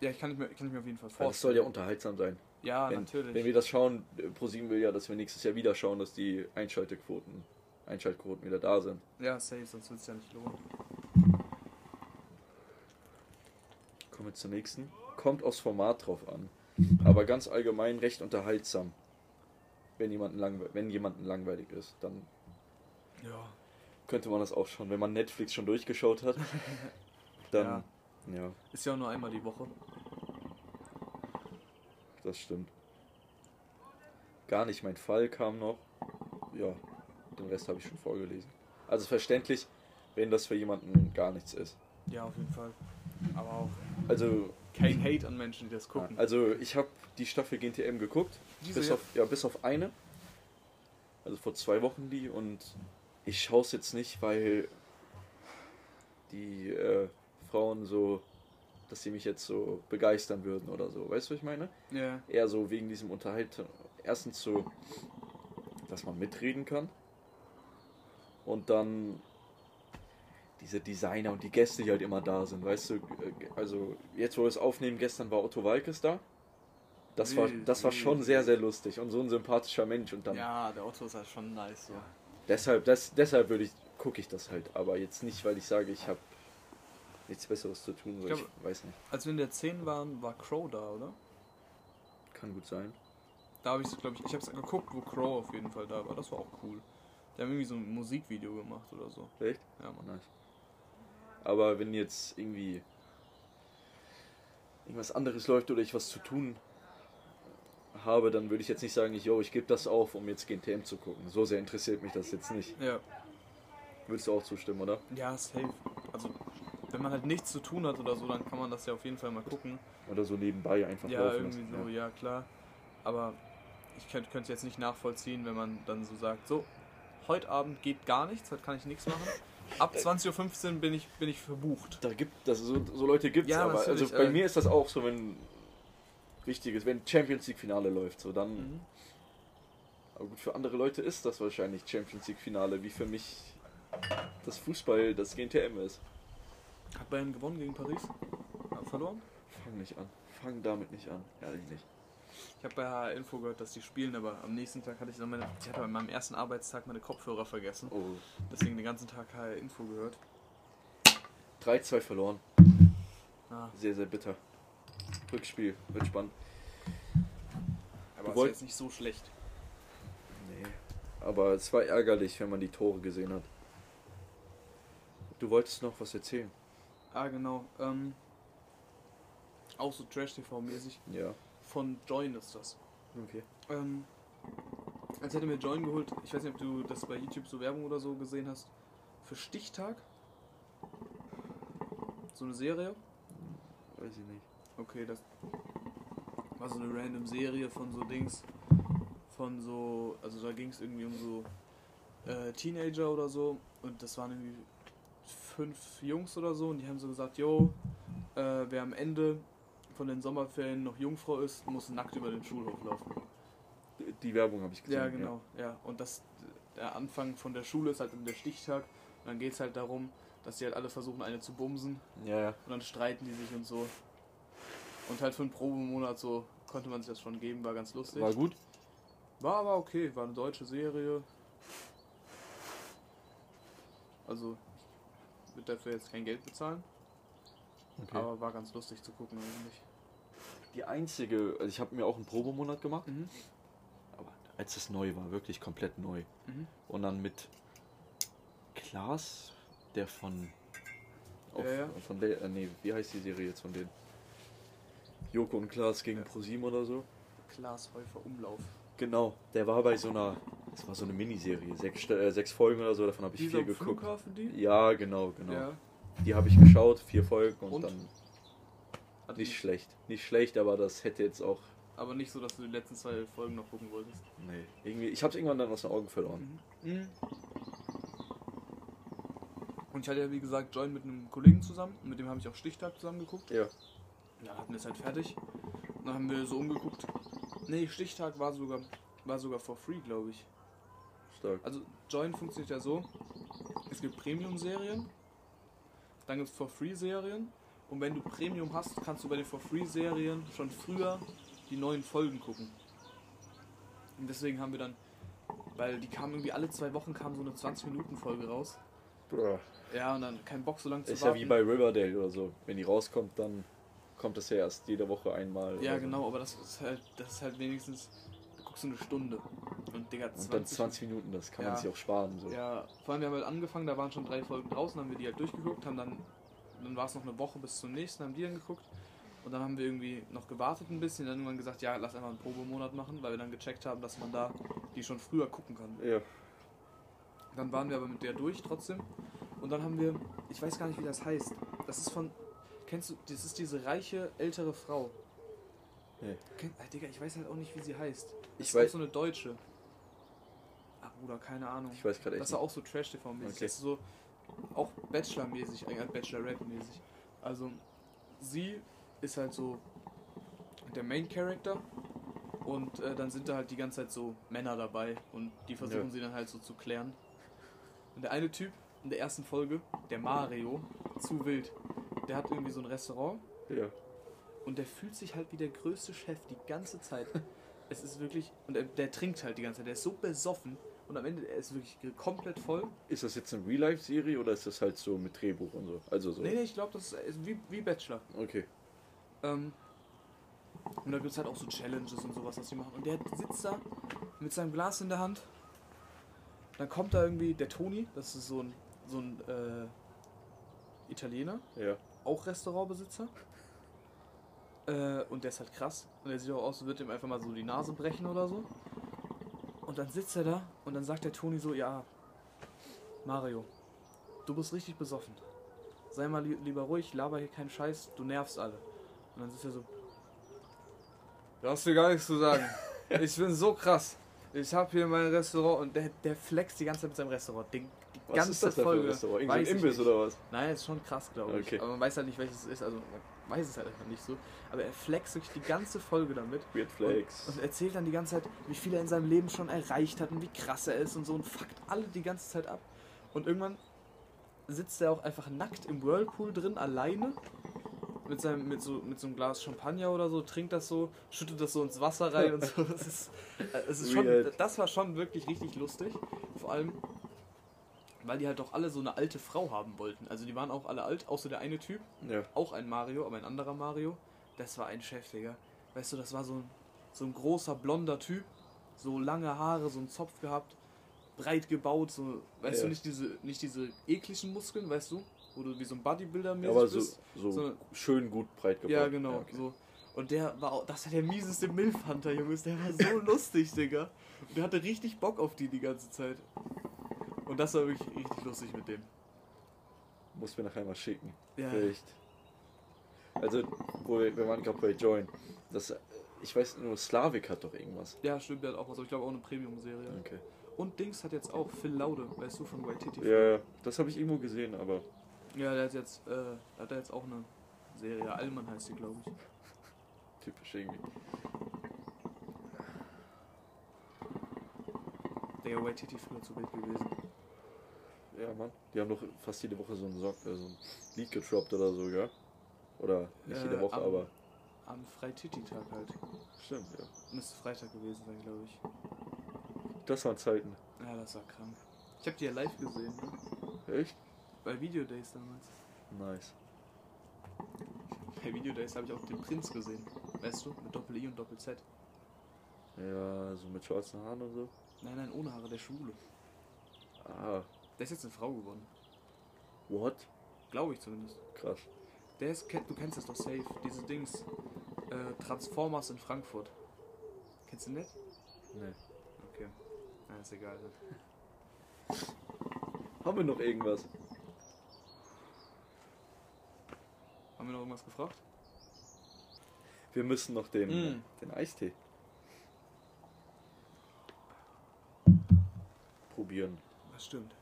Ja, ich kann, mir, kann ich mir auf jeden Fall Weil das soll vorstellen. ja unterhaltsam sein. Ja, wenn, natürlich. Wenn wir das schauen, Pro7 will ja, dass wir nächstes Jahr wieder schauen, dass die Einschaltequoten, Einschaltquoten wieder da sind. ja, safe, sonst wird es ja nicht lohnen. Kommen wir zur nächsten. Kommt aufs Format drauf an. Aber ganz allgemein recht unterhaltsam. Wenn jemanden, langwe wenn jemanden langweilig ist, dann Ja. Könnte man das auch schon, wenn man Netflix schon durchgeschaut hat. dann, ja, Ist ja auch nur einmal die Woche. das stimmt. Gar nicht mein Fall kam noch. Ja, den Rest habe ich schon vorgelesen. Also verständlich, wenn das für jemanden gar nichts ist. Ja, auf jeden Fall. Aber auch Also, kein Hate an Menschen, die das gucken. also ich habe die Staffel GNTM geguckt. Diese bis ja? auf, ja, bis auf eine. Also vor zwei Wochen die und ich schaue es jetzt nicht, weil die äh, Frauen so, dass sie mich jetzt so begeistern würden oder so. Weißt du, was ich meine? Ja. Eher so wegen diesem Unterhaltung. Erstens so, dass man mitreden kann. Und dann diese Designer und die Gäste, die halt immer da sind, weißt du, äh, also jetzt wo wir es aufnehmen, gestern war Otto Walkes da. Das war, das war schon sehr, sehr lustig und so ein sympathischer Mensch und dann Ja, der Otto ist halt schon nice. So. Deshalb, das, deshalb würde ich, gucke ich das halt, aber jetzt nicht, weil ich sage, ich habe nichts Besseres zu tun, so Ich ich, glaub- weiß nicht, Als wir in der 10 waren, war Crow da, oder? kann gut sein. Da habe ich, glaube ich, ich habe es geguckt, wo Crow auf jeden Fall da war. Das war auch cool. Die haben irgendwie so ein Musikvideo gemacht oder so. Echt? Ja, Mann. Nice. Aber wenn jetzt irgendwie irgendwas anderes läuft oder ich was zu tun habe, dann würde ich jetzt nicht sagen, ich, yo, ich gebe das auf, um jetzt GNTM zu gucken. So sehr interessiert mich das jetzt nicht. Ja. Würdest du auch zustimmen, oder? Ja, safe. Also, wenn man halt nichts zu tun hat oder so, dann kann man das ja auf jeden Fall mal gucken. Oder so nebenbei einfach Ja, laufen irgendwie lassen. so, ja klar. Aber ich könnte es jetzt nicht nachvollziehen, wenn man dann so sagt, so, heute Abend geht gar nichts, heute kann ich nichts machen. Ab 20.15 Uhr bin ich, bin ich verbucht. Da gibt das so, so Leute gibt es, Ja, aber also bei äh, mir ist das auch so, wenn wichtiges, wenn Champions League Finale läuft, so dann. Mhm. Aber gut, für andere Leute ist das wahrscheinlich Champions League Finale, wie für mich das Fußball, das GNTM ist. Hat Bayern gewonnen gegen Paris? Ja, verloren? Fang nicht an. Fang damit nicht an. Ehrlich nicht. Ich habe bei HR Info gehört, dass die spielen, aber am nächsten Tag hatte ich noch meine, ich hatte an meinem ersten Arbeitstag meine Kopfhörer vergessen. Oh. Deswegen den ganzen Tag HR Info gehört. 3-2 verloren. Ah, Sehr, sehr bitter. Rückspiel. Wird spannend. aber Du ist jetzt nicht so schlecht. Nee. Aber es war ärgerlich, wenn man die Tore gesehen hat. Du wolltest noch was erzählen. Ah, genau. Ähm, auch so Trash-TV-mäßig. Ja. Von Join ist das. Okay. Ähm, als hätte mir Join geholt, ich weiß nicht, ob du das bei YouTube so Werbung oder so gesehen hast, für Stichtag. So eine Serie. Weiß ich nicht. Okay, das war so eine random Serie von so Dings. Von so, also da ging es irgendwie um so äh, Teenager oder so. Und das waren irgendwie fünf Jungs oder so. Und die haben so gesagt, yo, äh, wer am Ende von den Sommerferien noch Jungfrau ist, muss nackt über den Schulhof laufen. Die- Werbung habe ich gesehen. Ja, genau, ja. Und das, der Anfang von der Schule ist halt der Stichtag. Und dann geht es halt darum, dass die halt alle versuchen, eine zu bumsen. Ja, ja. Und dann streiten die sich und so. Und halt für einen Probemonat so konnte man sich das schon geben, war ganz lustig. War gut. War aber okay, war eine deutsche Serie. Also, ich würde dafür jetzt kein Geld bezahlen, Okay. aber war ganz lustig zu gucken eigentlich. die einzige, also ich habe mir auch einen Probemonat gemacht, Mhm. aber als es neu war, wirklich komplett neu. Mhm. Und dann mit Klaas, der von. Auf, Ja, ja. Von der, äh, nee, wie heißt die Serie jetzt von denen? Joko und Klaas gegen Ja. ProSieben oder so? Klaas Häufer Umlauf. Genau, der war bei so einer. Das war so eine Miniserie, sechs, äh, sechs Folgen oder so, davon habe ich Dieser vier geguckt. Flughafen, die? Ja, genau, genau. Ja. Die habe ich geschaut, vier Folgen und, Und? dann Hat nicht schlecht. Nicht schlecht, aber das hätte jetzt auch. Aber nicht so, dass du die letzten zwei Folgen noch gucken wolltest. Nee. Irgendwie, ich habe es irgendwann dann aus den Augen verloren. Mhm. Und ich hatte ja wie gesagt Join mit einem Kollegen zusammen, mit dem habe ich auch Stichtag zusammen geguckt. Ja. Dann hatten wir es halt fertig. Und dann haben wir so umgeguckt. Nee, Stichtag war sogar, war sogar for free, glaube ich. Stark. Also Join funktioniert ja so. Es gibt Premium-Serien, dann gibt es for free Serien. Und wenn du Premium hast, kannst du bei den for free Serien schon früher die neuen Folgen gucken. Und deswegen haben wir dann, weil die kamen irgendwie alle zwei Wochen kam so eine 20-Minuten-Folge raus. Boah. Ja, und dann kein Bock so lange zu Ist warten. ja wie bei Riverdale oder so. Wenn die rauskommt, dann kommt das ja erst jede Woche einmal. Ja, so. genau, aber das ist halt, das ist halt wenigstens, du guckst eine Stunde. Und Digga, 20, Und dann 20 Minuten, das kann Ja. man sich auch sparen. So. Ja, vor allem wir haben halt angefangen, da waren schon drei Folgen draußen, haben wir die halt durchgeguckt, haben dann dann war es noch eine Woche bis zum nächsten, haben die dann geguckt. Und dann haben wir irgendwie noch gewartet ein bisschen, dann irgendwann gesagt, ja, lass einfach einen Probemonat machen, weil wir dann gecheckt haben, dass man da die schon früher gucken kann. Ja. Dann waren wir aber mit der durch trotzdem. Und dann haben wir, ich weiß gar nicht, wie das heißt. Das ist von, kennst du, das ist diese reiche ältere Frau. Nee. Kenn, ah, Digga, ich weiß halt auch nicht, wie sie heißt. Das Ich ist weiß- so eine Deutsche. Ach Bruder, keine Ahnung. Ich weiß gerade echt Das war auch so Trash-TV-mäßig. Okay. Das ist so auch Bachelor-mäßig, eigentlich Bachelor-Rap-mäßig. Also, sie ist halt so der Main-Character und äh, dann sind da halt die ganze Zeit so Männer dabei und die versuchen Ja. sie dann halt so zu klären. Und der eine Typ in der ersten Folge, der Mario, zu wild, der hat irgendwie so ein Restaurant. Ja. und der fühlt sich halt wie der größte Chef die ganze Zeit. es ist wirklich. Und der, der trinkt halt die ganze Zeit. Der ist so besoffen. Und am Ende, er ist wirklich komplett voll. Ist das jetzt eine Real-Life-Serie oder ist das halt so mit Drehbuch und so? Also so. Nee, nee, ich glaube, das ist wie, wie Bachelor. Okay. Ähm, und da gibt es halt auch so Challenges und sowas, was die machen. Und der sitzt da mit seinem Glas in der Hand. Dann kommt da irgendwie der Toni, das ist so ein, so ein äh, Italiener. Ja. Auch Restaurantbesitzer. Äh, und der ist halt krass. Und der sieht auch aus, würde ihm einfach mal so die Nase brechen oder so. Und dann sitzt er da und dann sagt der Toni so, ja, Mario, du bist richtig besoffen. Sei mal li lieber ruhig, laber hier keinen Scheiß, du nervst alle. Und dann sitzt er so, du hast dir gar nichts zu sagen. Ich bin so krass. Ich habe hier mein Restaurant und der, der flext die ganze Zeit mit seinem Restaurant. Die Was ganze ist das für Folge. ein Restaurant? Irgend so ein Imbiss oder was? Nein, ist schon krass, glaube ich. Okay. Aber man weiß halt nicht, welches es ist. Also man weiß es halt einfach nicht so. Aber er flext wirklich die ganze Folge damit. Weird Flex. Und, und erzählt dann die ganze Zeit, wie viel er in seinem Leben schon erreicht hat und wie krass er ist und so und fuckt alle die ganze Zeit ab. Und irgendwann sitzt er auch einfach nackt im Whirlpool drin, alleine. Mit, seinem, mit, so, mit so einem Glas Champagner oder so, trinkt das so, schüttet das so ins Wasser rein und so. Das, ist, äh, es ist schon, das war schon wirklich richtig lustig. Vor allem, weil die halt doch alle so eine alte Frau haben wollten. Also die waren auch alle alt, außer der eine Typ ja. auch ein Mario, aber ein anderer Mario. Das war ein Chef, Digga. Weißt du, das war so ein, so ein großer blonder Typ, so lange Haare, so ein Zopf gehabt, breit gebaut, so, weißt Ja. du, nicht diese, nicht diese ekligen Muskeln, weißt du, wo du wie so ein Bodybuilder mäßig Aber so, bist. so So- schön gut breit gebaut. Ja, genau, okay. so. Und der war auch, das war der mieseste Milfhunter, Jungs, der war so lustig, Digga. Und der hatte richtig Bock auf die die ganze Zeit. Und das war wirklich richtig lustig mit dem. Muss mir nachher mal schicken. Ja. Echt. Also, wo wir, wir waren gerade bei Join. Das, ich weiß nur, Slavik hat doch irgendwas. Ja, stimmt, der hat auch was, aber ich glaube auch eine Premium-Serie. Okay. Und Dings hat jetzt auch Phil Laude, weißt du, von Waititi. Ja, ja, das habe ich irgendwo gesehen, aber Ja, der hat jetzt, äh, hat er jetzt auch eine Serie. Allmann heißt die, glaube ich. typisch irgendwie. Der Waititi früher zu wild gewesen. Ja, Mann. Die haben doch fast jede Woche so ein, Song, äh, so ein Lied getroppt oder so, ja? Oder nicht Äh, jede Woche, am- aber. Am Freititi-Tag halt. Stimmt, ja. Müsste Freitag gewesen sein, glaube ich. Das waren Zeiten. Ja, das war krank. Ich habe die ja live gesehen, ne? Echt? Bei Video Days damals. Nice. Bei Video Days habe ich auch den Prinz gesehen. Weißt du? Mit Doppel-I und Doppel-Z. Ja, so mit schwarzen Haaren und so. Nein, nein, ohne Haare, der Schwule. Ah, Der ist jetzt eine Frau geworden. what? Glaube ich zumindest. Krass. Der ist, du kennst das doch safe. Diese Dings. Äh, Transformers in Frankfurt. Kennst du nicht? Nee. Okay. Na, ist egal. Ne? Haben wir noch irgendwas? Haben wir noch irgendwas gefragt? Wir müssen noch den, Mm. den Eistee probieren. Das stimmt.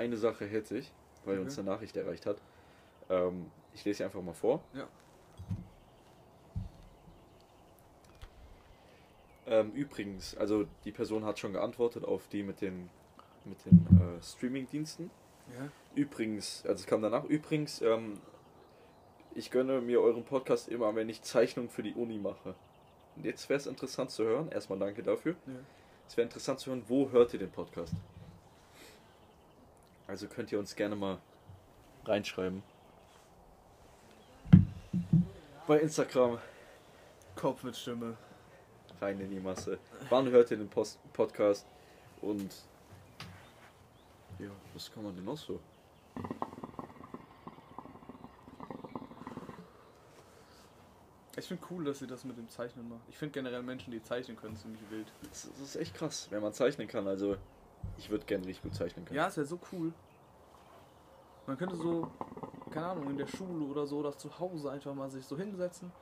Eine Sache hätte ich, weil Okay. uns eine Nachricht erreicht hat. Ähm, ich lese sie einfach mal vor. Ja. Ähm, übrigens, also die Person hat schon geantwortet auf die mit den, mit den äh, Streaming-Diensten. Ja. Übrigens, also es kam danach, übrigens, ähm, ich gönne mir euren Podcast immer, wenn ich Zeichnungen für die Uni mache. Und jetzt wäre es interessant zu hören, erstmal danke dafür. Ja. Es wäre interessant zu hören, wo hört ihr den Podcast? Also könnt ihr uns gerne mal reinschreiben. Bei Instagram Kopf mit Stimme. rein in die Masse. Wann hört ihr den Post Podcast? Und Ja, was kann man denn noch so? Ich finde cool, dass sie das mit dem Zeichnen machen. Ich finde generell Menschen, die zeichnen können, ziemlich wild. Das, das ist echt krass, wenn man zeichnen kann. Also, ich würde gerne richtig gut zeichnen können. Ja, ist ja so cool. Man könnte so, keine Ahnung, in der Schule oder so, oder zu Hause einfach mal sich so hinsetzen,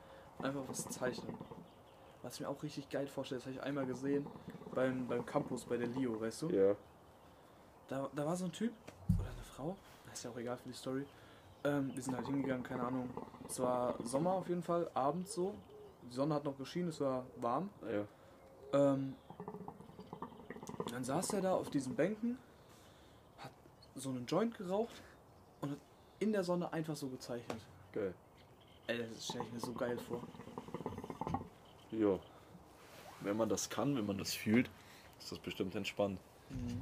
einfach was zeichnen. Was ich mir auch richtig geil vorstelle, das habe ich einmal gesehen beim, beim Campus bei der Lio, weißt du? Ja. Da, da war so ein Typ oder eine Frau, ist ja auch egal für die Story. Ähm, wir sind halt hingegangen, keine Ahnung. Es war Sommer auf jeden Fall, abends so. Die Sonne hat noch geschienen, es war warm. Ja. Ähm, dann saß er da auf diesen Bänken, hat so einen Joint geraucht und hat in der Sonne einfach so gezeichnet. Geil. Ey, das stelle ich mir so geil vor. Ja. Wenn man das kann, wenn man das fühlt, ist das bestimmt entspannt. Mhm.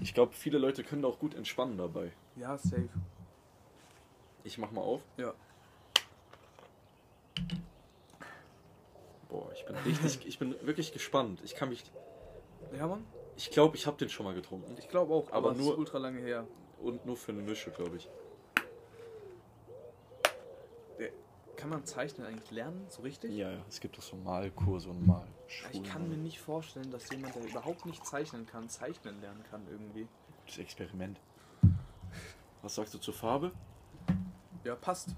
Ich glaube, viele Leute können da auch gut entspannen dabei. Ja, safe. Ich mach mal auf. Ja. Boah, ich bin richtig, ich bin wirklich gespannt. Ich kann mich, Ja, Mann. Ich glaube, ich habe den schon mal getrunken. Ich glaube auch, Aber aber, nur- ultra lange her. Und nur für eine Mische, glaube ich. Kann man Zeichnen eigentlich lernen, so richtig? Ja, ja. Es gibt doch so Malkurse und Mal. Ich kann mir nicht vorstellen, dass jemand, der überhaupt nicht zeichnen kann, zeichnen lernen kann irgendwie. Gutes Experiment. Was sagst du zur Farbe? Ja, passt.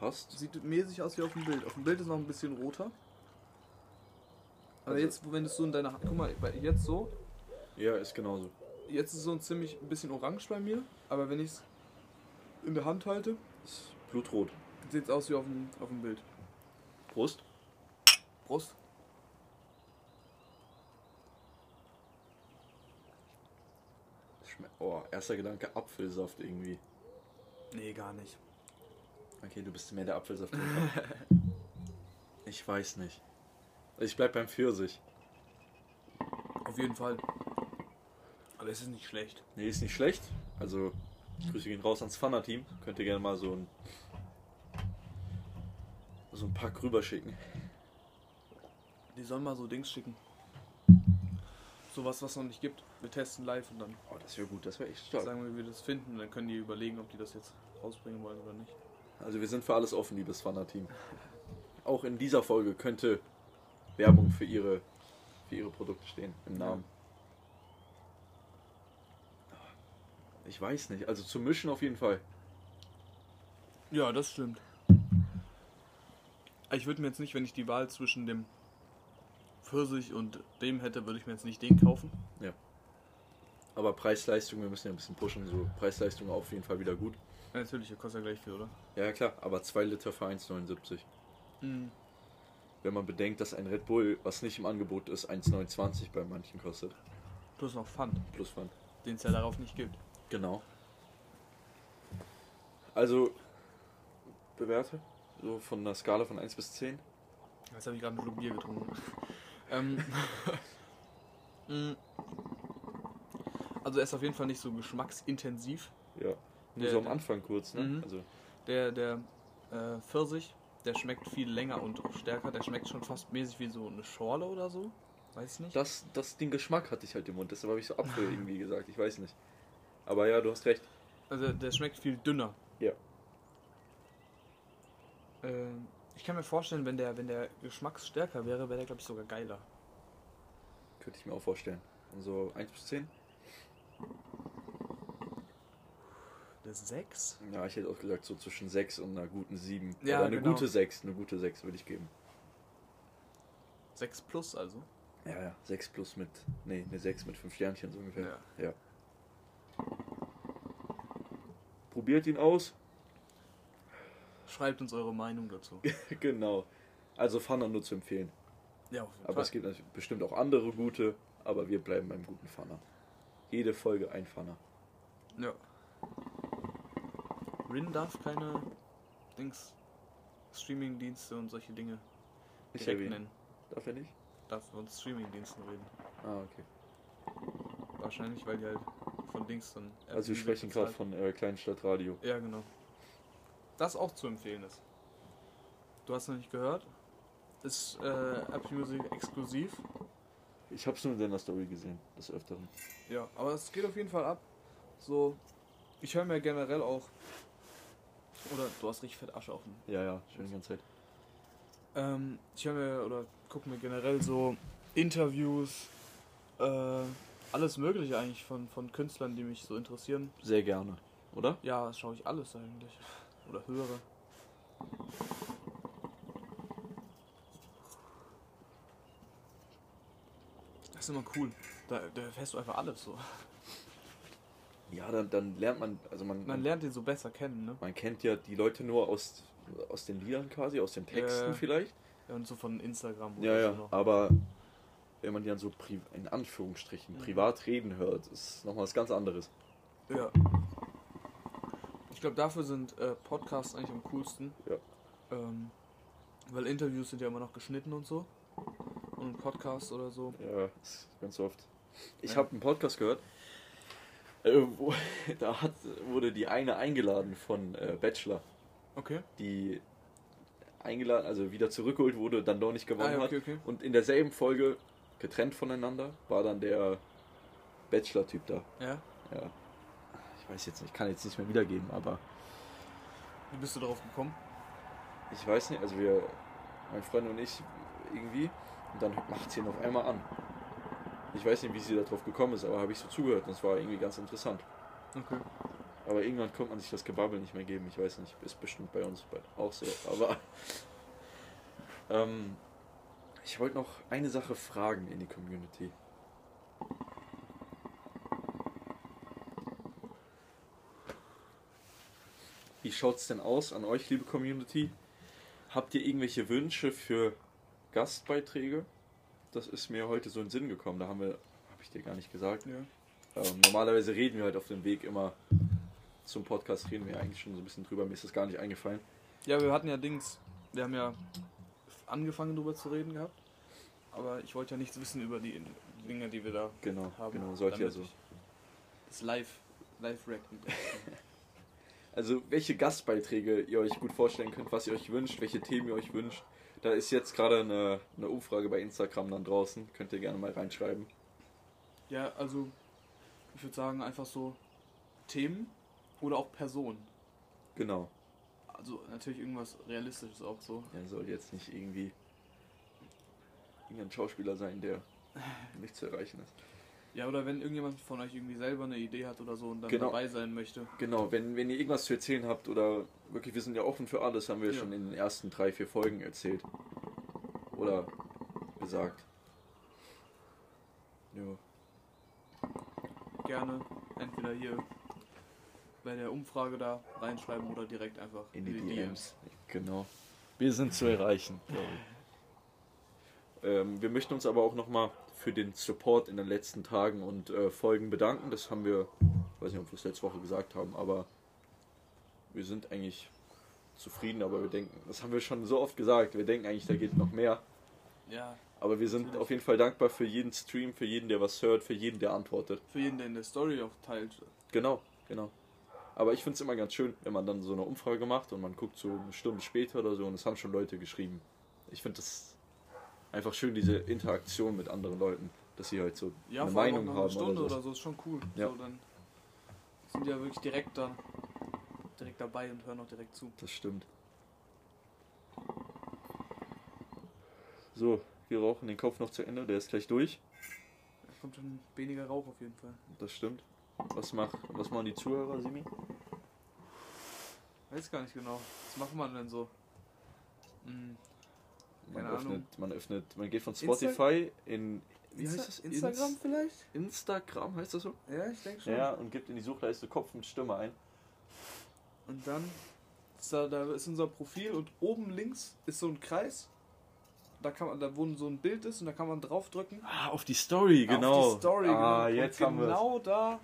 Passt. Sieht mäßig aus wie auf dem Bild. Auf dem Bild ist noch ein bisschen roter. Aber Also- jetzt, wenn es so in deiner Hand. Guck mal, jetzt so. Ja, ist genauso. Jetzt ist so ein ziemlich ein bisschen orange bei mir. Aber wenn ich es in der Hand halte, Ist blutrot. sieht es aus wie auf dem, auf dem Bild. Prost. Prost. Schme oh, erster Gedanke Apfelsaft irgendwie. Nee, gar nicht. Okay, du bist mehr der Apfelsaft. ich weiß nicht. Ich bleib beim Pfirsich. Auf jeden Fall. Aber es ist nicht schlecht. Nee, ist nicht schlecht. Also, Grüße gehen raus ans Fana-Team. Könnt ihr gerne mal so ein so ein Pack rüberschicken. Die sollen mal so Dings schicken. Sowas, was es noch nicht gibt. Wir testen live und dann Oh, das wäre gut, das wäre echt stark. sagen wir, wie wir das finden. Dann können die überlegen, ob die das jetzt rausbringen wollen oder nicht. Also wir sind für alles offen, liebes Fana-Team. Auch in dieser Folge könnte Werbung für ihre, für ihre Produkte stehen, im Ja. Ich weiß nicht, also zu mischen auf jeden Fall. Ja, das stimmt. Ich würde mir jetzt nicht, wenn ich die Wahl zwischen dem Pfirsich und dem hätte, würde ich mir jetzt nicht den kaufen. Aber Preis-Leistung, wir müssen ja ein bisschen pushen, so Preis-Leistung auf jeden Fall wieder gut. Ja, natürlich, der kostet ja gleich viel, oder? Ja klar, aber 2 Liter für 1,79. Mhm. Wenn man bedenkt, dass ein Red Bull, was nicht im Angebot ist, 1,29 bei manchen kostet. Plus noch Pfand, Plus Pfand. den es ja darauf nicht gibt. Genau. Also, bewerte, so von einer Skala von 1 bis 10. Jetzt habe ich gerade Schluck Bier getrunken. ähm, mm. also er ist auf jeden Fall nicht so geschmacksintensiv. Ja. Nur Der- so am Anfang kurz, ne? Mhm. Also, Der, der äh, Pfirsich, der schmeckt viel länger und auch stärker. Der schmeckt schon fast mäßig wie so eine Schorle oder so. Weiß ich nicht. das, das, den Geschmack hatte ich halt im Mund, deshalb habe ich so Apfel irgendwie gesagt, ich weiß nicht. Aber ja, du hast recht. Also der schmeckt viel dünner. Ja. Ähm, ich kann mir vorstellen, wenn der, wenn der geschmacksstärker wäre, wäre der glaube ich sogar geiler. Könnte ich mir auch vorstellen. Und so 1 bis 10? Der 6? Ja, ich hätte auch gesagt, so zwischen 6 und einer guten 7. Ja, Oder eine genau. gute 6, eine gute 6 würde ich geben. 6 plus also. Ja, ja, 6 plus mit, nee, eine 6 mit 5 Sternchen so ungefähr. Ja. Probiert ihn aus. Schreibt uns eure Meinung dazu. genau. Also Pfanner nur zu empfehlen. Ja, auf jeden Aber Fall. es gibt bestimmt auch andere gute, aber wir bleiben beim guten Pfanner. Jede Folge ein Pfanner. Ja. Rin darf keine Dings Streamingdienste und solche Dinge Nicht direkt nennen. Darf er nicht? Darf von Streamingdiensten reden. Ah, okay. Wahrscheinlich, weil die halt von Dings dann. Also wir sprechen gerade von äh, Kleinstadtradio. Ja, genau. Das auch zu empfehlen ist. Du hast noch nicht gehört? Ist äh, Apple Music exklusiv. Ich hab's nur in deiner Story gesehen, des Öfteren. Ja, aber es geht auf jeden Fall ab. So, ich höre mir generell auch. Oder du hast richtig fett Asche auf dem. Ja, ja, schön die ganze Zeit. Ähm, ich höre mir oder gucke mir generell so Interviews, äh, alles Mögliche eigentlich von, von Künstlern, die mich so interessieren. Sehr gerne, oder? Ja, das schaue ich alles eigentlich. Oder höre. Das ist immer cool. Da, da erfährst du einfach alles so. Ja, dann, dann lernt man, also man, Man lernt ihn so besser kennen, ne? man kennt ja die Leute nur aus, aus den Liedern quasi, aus den Texten Ja. vielleicht. Ja, und so von Instagram Ja, ja, so aber wenn man die dann so in Anführungsstrichen Mhm. privat reden hört, ist nochmal was ganz anderes. Ja. Ich glaube, dafür sind äh, Podcasts eigentlich am coolsten. Ja. Ähm, weil Interviews sind ja immer noch geschnitten und so. Und ein Podcast oder so. Ja, ganz oft. Ich Ja. habe einen Podcast gehört, äh, wo, da hat, wurde die eine eingeladen von äh, Bachelor, Okay. die eingeladen, also wieder zurückgeholt wurde, dann doch nicht Ah, gewonnen hat. okay, okay. Und in derselben Folge, getrennt voneinander, war dann der Bachelor-Typ da. Ja. Ja. Ich weiß jetzt nicht, kann jetzt nicht mehr wiedergeben, aber Wie bist du darauf gekommen? ich weiß nicht, also wir, mein Freund und ich irgendwie, und dann macht sie ihn auf einmal an. Ich weiß nicht, wie sie darauf gekommen ist, aber habe ich so zugehört und es war irgendwie ganz interessant. Okay. Aber irgendwann kommt man sich das Gebabbel nicht mehr geben. Ich weiß nicht, ist bestimmt bei uns auch so. Aber ähm, ich wollte noch eine Sache fragen in die Community. Wie schaut's denn aus an euch, liebe Community? Habt ihr irgendwelche Wünsche für Gastbeiträge? Das ist mir heute so in den Sinn gekommen. Da haben wir, habe ich dir gar nicht gesagt. Ja. Ähm, normalerweise reden wir halt auf dem Weg immer zum Podcast, reden wir eigentlich schon so ein bisschen drüber. Mir ist das gar nicht eingefallen. Ja, wir hatten ja Dings. Wir haben ja angefangen drüber zu reden gehabt. Aber ich wollte ja nichts wissen über die Dinge, die wir da Genau, haben. genau, sollte ja so. Das live, live reacten. Also, welche Gastbeiträge ihr euch gut vorstellen könnt, was ihr euch wünscht, welche Themen ihr euch wünscht. Da ist jetzt gerade eine, eine Umfrage bei Instagram dann draußen. Könnt ihr gerne mal reinschreiben. ja, also ich würde sagen einfach so Themen oder auch Personen. Genau. Also natürlich irgendwas Realistisches auch so. Er soll jetzt nicht irgendwie irgendein Schauspieler sein, der nicht zu erreichen ist. Ja, oder wenn irgendjemand von euch irgendwie selber eine Idee hat oder so und dann Genau. dabei sein möchte. Genau, wenn, wenn ihr irgendwas zu erzählen habt oder wirklich, wir sind ja offen für alles, haben wir Ja. schon in den ersten drei, vier Folgen erzählt. Oder gesagt. Ja. Gerne entweder hier bei der Umfrage da reinschreiben oder direkt einfach In die DMs. Genau. Wir sind zu erreichen. Ähm, wir möchten uns aber auch nochmal für den Support in den letzten Tagen und äh, Folgen bedanken. Das haben wir, weiß nicht, ob wir es letzte Woche gesagt haben, aber wir sind eigentlich zufrieden, aber wir denken, das haben wir schon so oft gesagt, wir denken eigentlich, da geht noch mehr. Ja, Aber wir sind Natürlich. auf jeden Fall dankbar für jeden Stream, für jeden, der was hört, für jeden, der antwortet. für jeden, der in der Story auch teilt. Genau, genau. Aber ich finde es immer ganz schön, wenn man dann so eine Umfrage macht und man guckt so eine Stunde später oder so und es haben schon Leute geschrieben. Ich finde das einfach schön, diese Interaktion mit anderen Leuten, dass sie halt so Ja, eine Meinung nach einer haben Stunde oder oder so. so ist schon cool. Ja. So, dann sind die ja wirklich direkt da, direkt dabei und hören auch direkt zu. Das stimmt. So, wir rauchen den Kopf noch zu Ende, der ist gleich durch. Da kommt schon weniger Rauch auf jeden Fall. Das stimmt. Was, mach, was machen die Zuhörer, Simi? Weiß gar nicht genau. Was macht man denn so? Hm, Man öffnet, Ahnung. man öffnet, man geht von Insta- Spotify in, wie Insta- heißt das? Instagram Ins- vielleicht? Instagram heißt das so? Ja, ich denke schon. Ja, und gibt in die Suchleiste Kopf mit Stimme ein. Und dann ist da, da ist unser Profil und oben links ist so ein Kreis. Da kann man, da wo so ein Bild ist und da kann man draufdrücken. Ah, auf die Story, genau. Auf die Story, ah, genau. jetzt und haben wir Genau da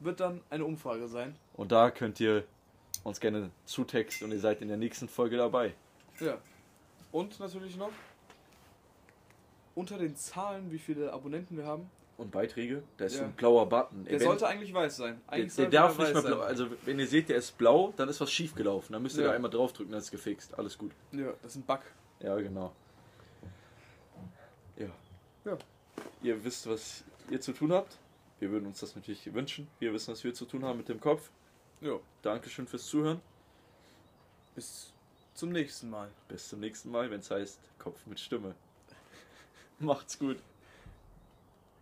wird dann eine Umfrage sein. Und da könnt ihr uns gerne zutexten und ihr seid in der nächsten Folge dabei. Ja. Und natürlich noch unter den Zahlen, wie viele Abonnenten wir haben. Und Beiträge, da ist Ja. ein blauer Button. Der Wenn- sollte eigentlich weiß sein. der, Eigentlich der sollte darf der nicht mehr blau. sein. Also wenn ihr seht, der ist blau, dann ist was schief gelaufen. Dann müsst ihr Ja. da einmal draufdrücken, dann ist gefixt. Alles gut. Ja, das ist ein Bug. Ja, genau. Ja. Ja. Ihr wisst, was ihr zu tun habt. Wir würden uns das natürlich wünschen. Wir wissen, was wir zu tun haben mit dem Kopf. Ja. Dankeschön fürs Zuhören. Bis zum nächsten Mal. Bis zum nächsten Mal, wenn es heißt Kopf mit Stimme. Macht's gut.